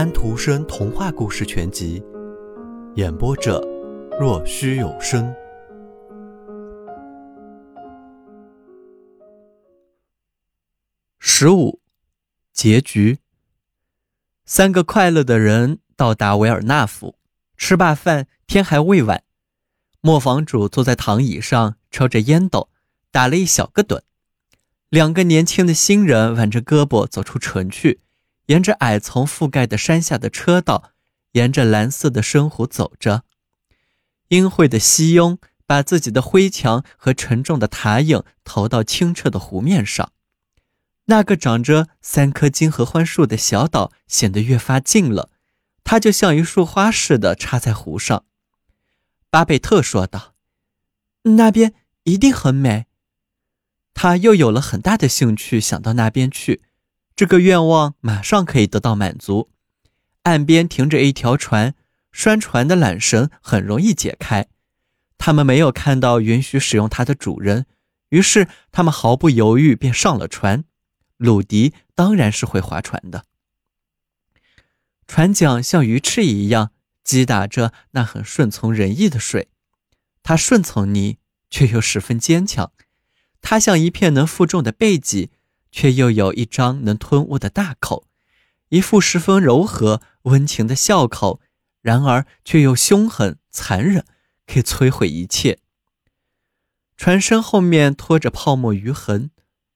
安徒生童话故事全集，演播者：若虚有声。十五，结局。三个快乐的人到达维尔纳夫，吃罢饭，天还未晚。磨坊主坐在躺椅上抽着烟斗，打了一小个盹。两个年轻的新人挽着胳膊走出城去。沿着矮丛覆盖的山下的车道，沿着蓝色的深湖走着。阴晦的西雍把自己的灰墙和沉重的塔影投到清澈的湖面上。那个长着三棵金合欢树的小岛显得越发近了，它就像一束花似的插在湖上。巴贝特说道：“那边一定很美。”他又有了很大的兴趣，想到那边去。这个愿望马上可以得到满足。岸边停着一条船，拴船的缆绳很容易解开。他们没有看到允许使用它的主人，于是他们毫不犹豫便上了船。鲁迪当然是会划船的。船桨像鱼翅一样击打着那很顺从人意的水，它顺从你，却又十分坚强。它像一片能负重的背脊。却又有一张能吞物的大口，一副十分柔和温情的笑口，然而却又凶狠残忍，可以摧毁一切。船身后面拖着泡沫余痕，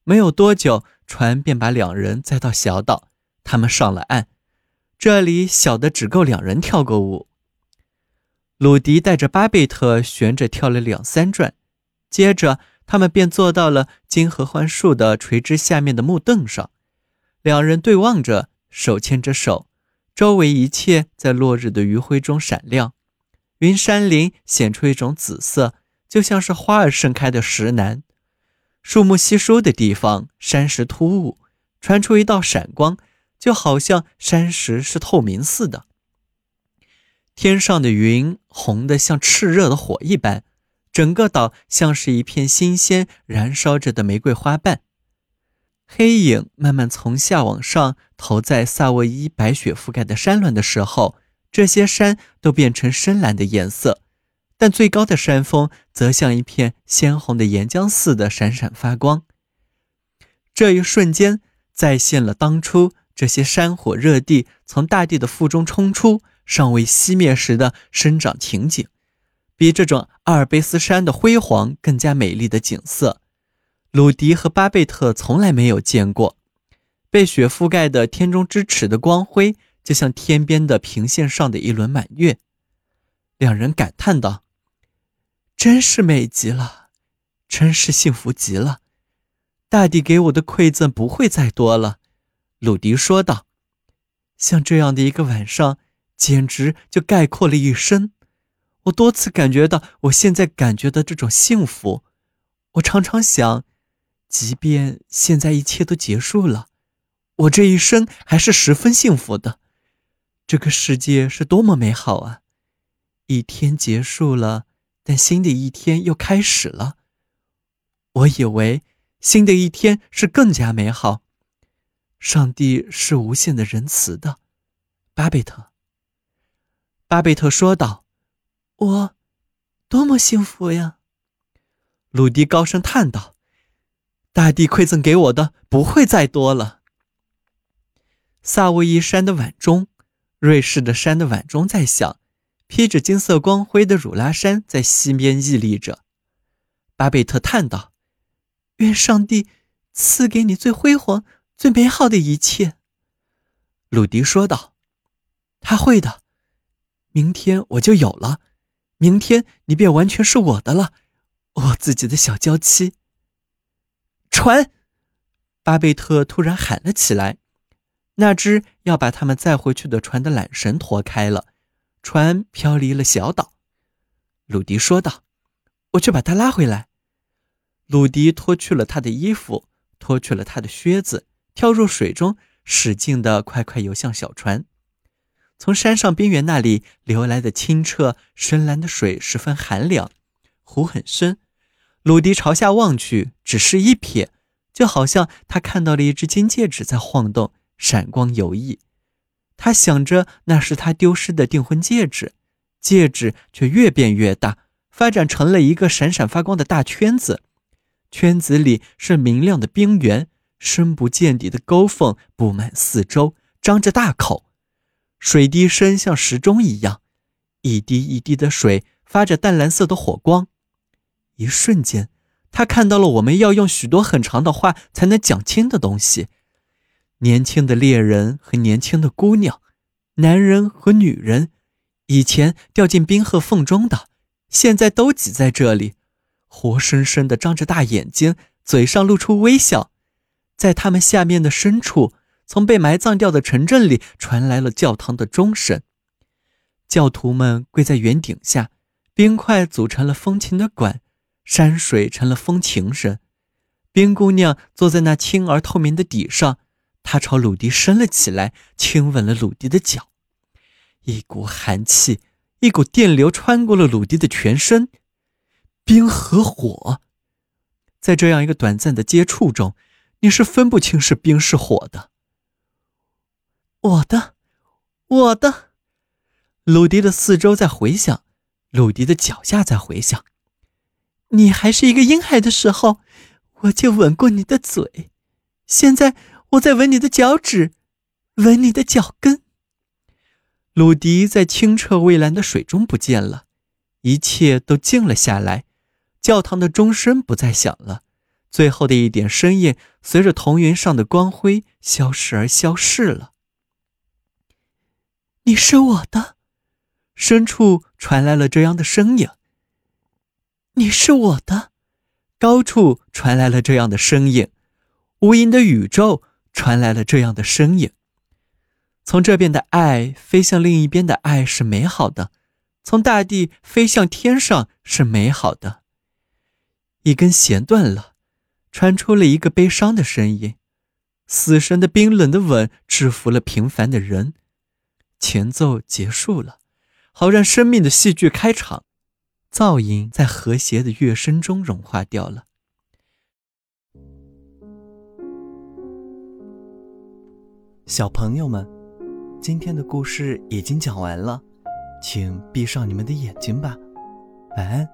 没有多久，船便把两人载到小岛。他们上了岸，这里小的只够两人跳个舞。鲁迪带着巴贝特悬着跳了两三转，接着。他们便坐到了金合欢树的垂枝下面的木凳上，两人对望着，手牵着手，周围一切在落日的余晖中闪亮，云山林显出一种紫色，就像是花儿盛开的石楠。树木稀疏的地方，山石突兀，传出一道闪光，就好像山石是透明似的。天上的云红得像炽热的火一般。整个岛像是一片新鲜燃烧着的玫瑰花瓣，黑影慢慢从下往上投在萨沃伊白雪覆盖的山峦的时候，这些山都变成深蓝的颜色，但最高的山峰则像一片鲜红的岩浆似的闪闪发光。这一瞬间再现了当初这些山火热地从大地的腹中冲出、尚未熄灭时的生长情景。比这种阿尔卑斯山的辉煌更加美丽的景色，鲁迪和巴贝特从来没有见过。被雪覆盖的天中之尺的光辉，就像天边的平线上的一轮满月。两人感叹道：“真是美极了，真是幸福极了。大地给我的馈赠不会再多了。”鲁迪说道：“像这样的一个晚上，简直就概括了一生。”我多次感觉到我现在感觉的这种幸福，我常常想，即便现在一切都结束了，我这一生还是十分幸福的。这个世界是多么美好啊！一天结束了，但新的一天又开始了。我以为新的一天是更加美好。上帝是无限的仁慈的，巴贝特。巴贝特说道。我，多么幸福呀！鲁迪高声叹道：“大地馈赠给我的不会再多了。”萨沃伊山的晚钟，瑞士的山的晚钟在响，披着金色光辉的汝拉山在西边屹立着。巴贝特叹道：“愿上帝赐给你最辉煌、最美好的一切。”鲁迪说道：“他会的，明天我就有了。”明天你便完全是我的了，我自己的小娇妻。船，巴贝特突然喊了起来。那只要把他们载回去的船的缆绳脱开了，船飘离了小岛。鲁迪说道：“我去把它拉回来。”鲁迪脱去了他的衣服，脱去了他的靴子，跳入水中，使劲的快快游向小船。从山上边缘那里流来的清澈深蓝的水十分寒凉，湖很深。鲁迪朝下望去，只是一瞥，就好像他看到了一只金戒指在晃动，闪光游弋。他想着那是他丢失的订婚戒指，戒指却越变越大，发展成了一个闪闪发光的大圈子，圈子里是明亮的冰原，深不见底的沟缝布满四周，张着大口，水滴声像时钟一样，一滴一滴的水发着淡蓝色的火光。一瞬间，他看到了我们要用许多很长的话才能讲清的东西。年轻的猎人和年轻的姑娘，男人和女人，以前掉进冰河缝中的，现在都挤在这里，活生生的张着大眼睛，嘴上露出微笑。在他们下面的深处，从被埋葬掉的城镇里传来了教堂的钟声。教徒们跪在圆顶下，冰块组成了风琴的管，山水成了风琴声。冰姑娘坐在那轻而透明的底上。他朝鲁迪伸了起来，亲吻了鲁迪的脚，一股寒气，一股电流穿过了鲁迪的全身。冰和火，在这样一个短暂的接触中，你是分不清是冰是火的。我的，我的，鲁迪的四周在回响，鲁迪的脚下在回响。你还是一个婴孩的时候，我就吻过你的嘴，现在。我在吻你的脚趾，吻你的脚跟。鲁迪在清澈蔚蓝的水中不见了，一切都静了下来。教堂的钟声不再响了，最后的一点声音随着铜云上的光辉消失而消逝了。你是我的，深处传来了这样的声音。你是我的，高处传来了这样的声音，无垠的宇宙。传来了这样的声音：从这边的爱飞向另一边的爱是美好的，从大地飞向天上是美好的。一根弦断了，传出了一个悲伤的声音。死神的冰冷的吻制服了平凡的人。前奏结束了，好让生命的戏剧开场。噪音在和谐的乐声中融化掉了。小朋友们，今天的故事已经讲完了，请闭上你们的眼睛吧，晚安。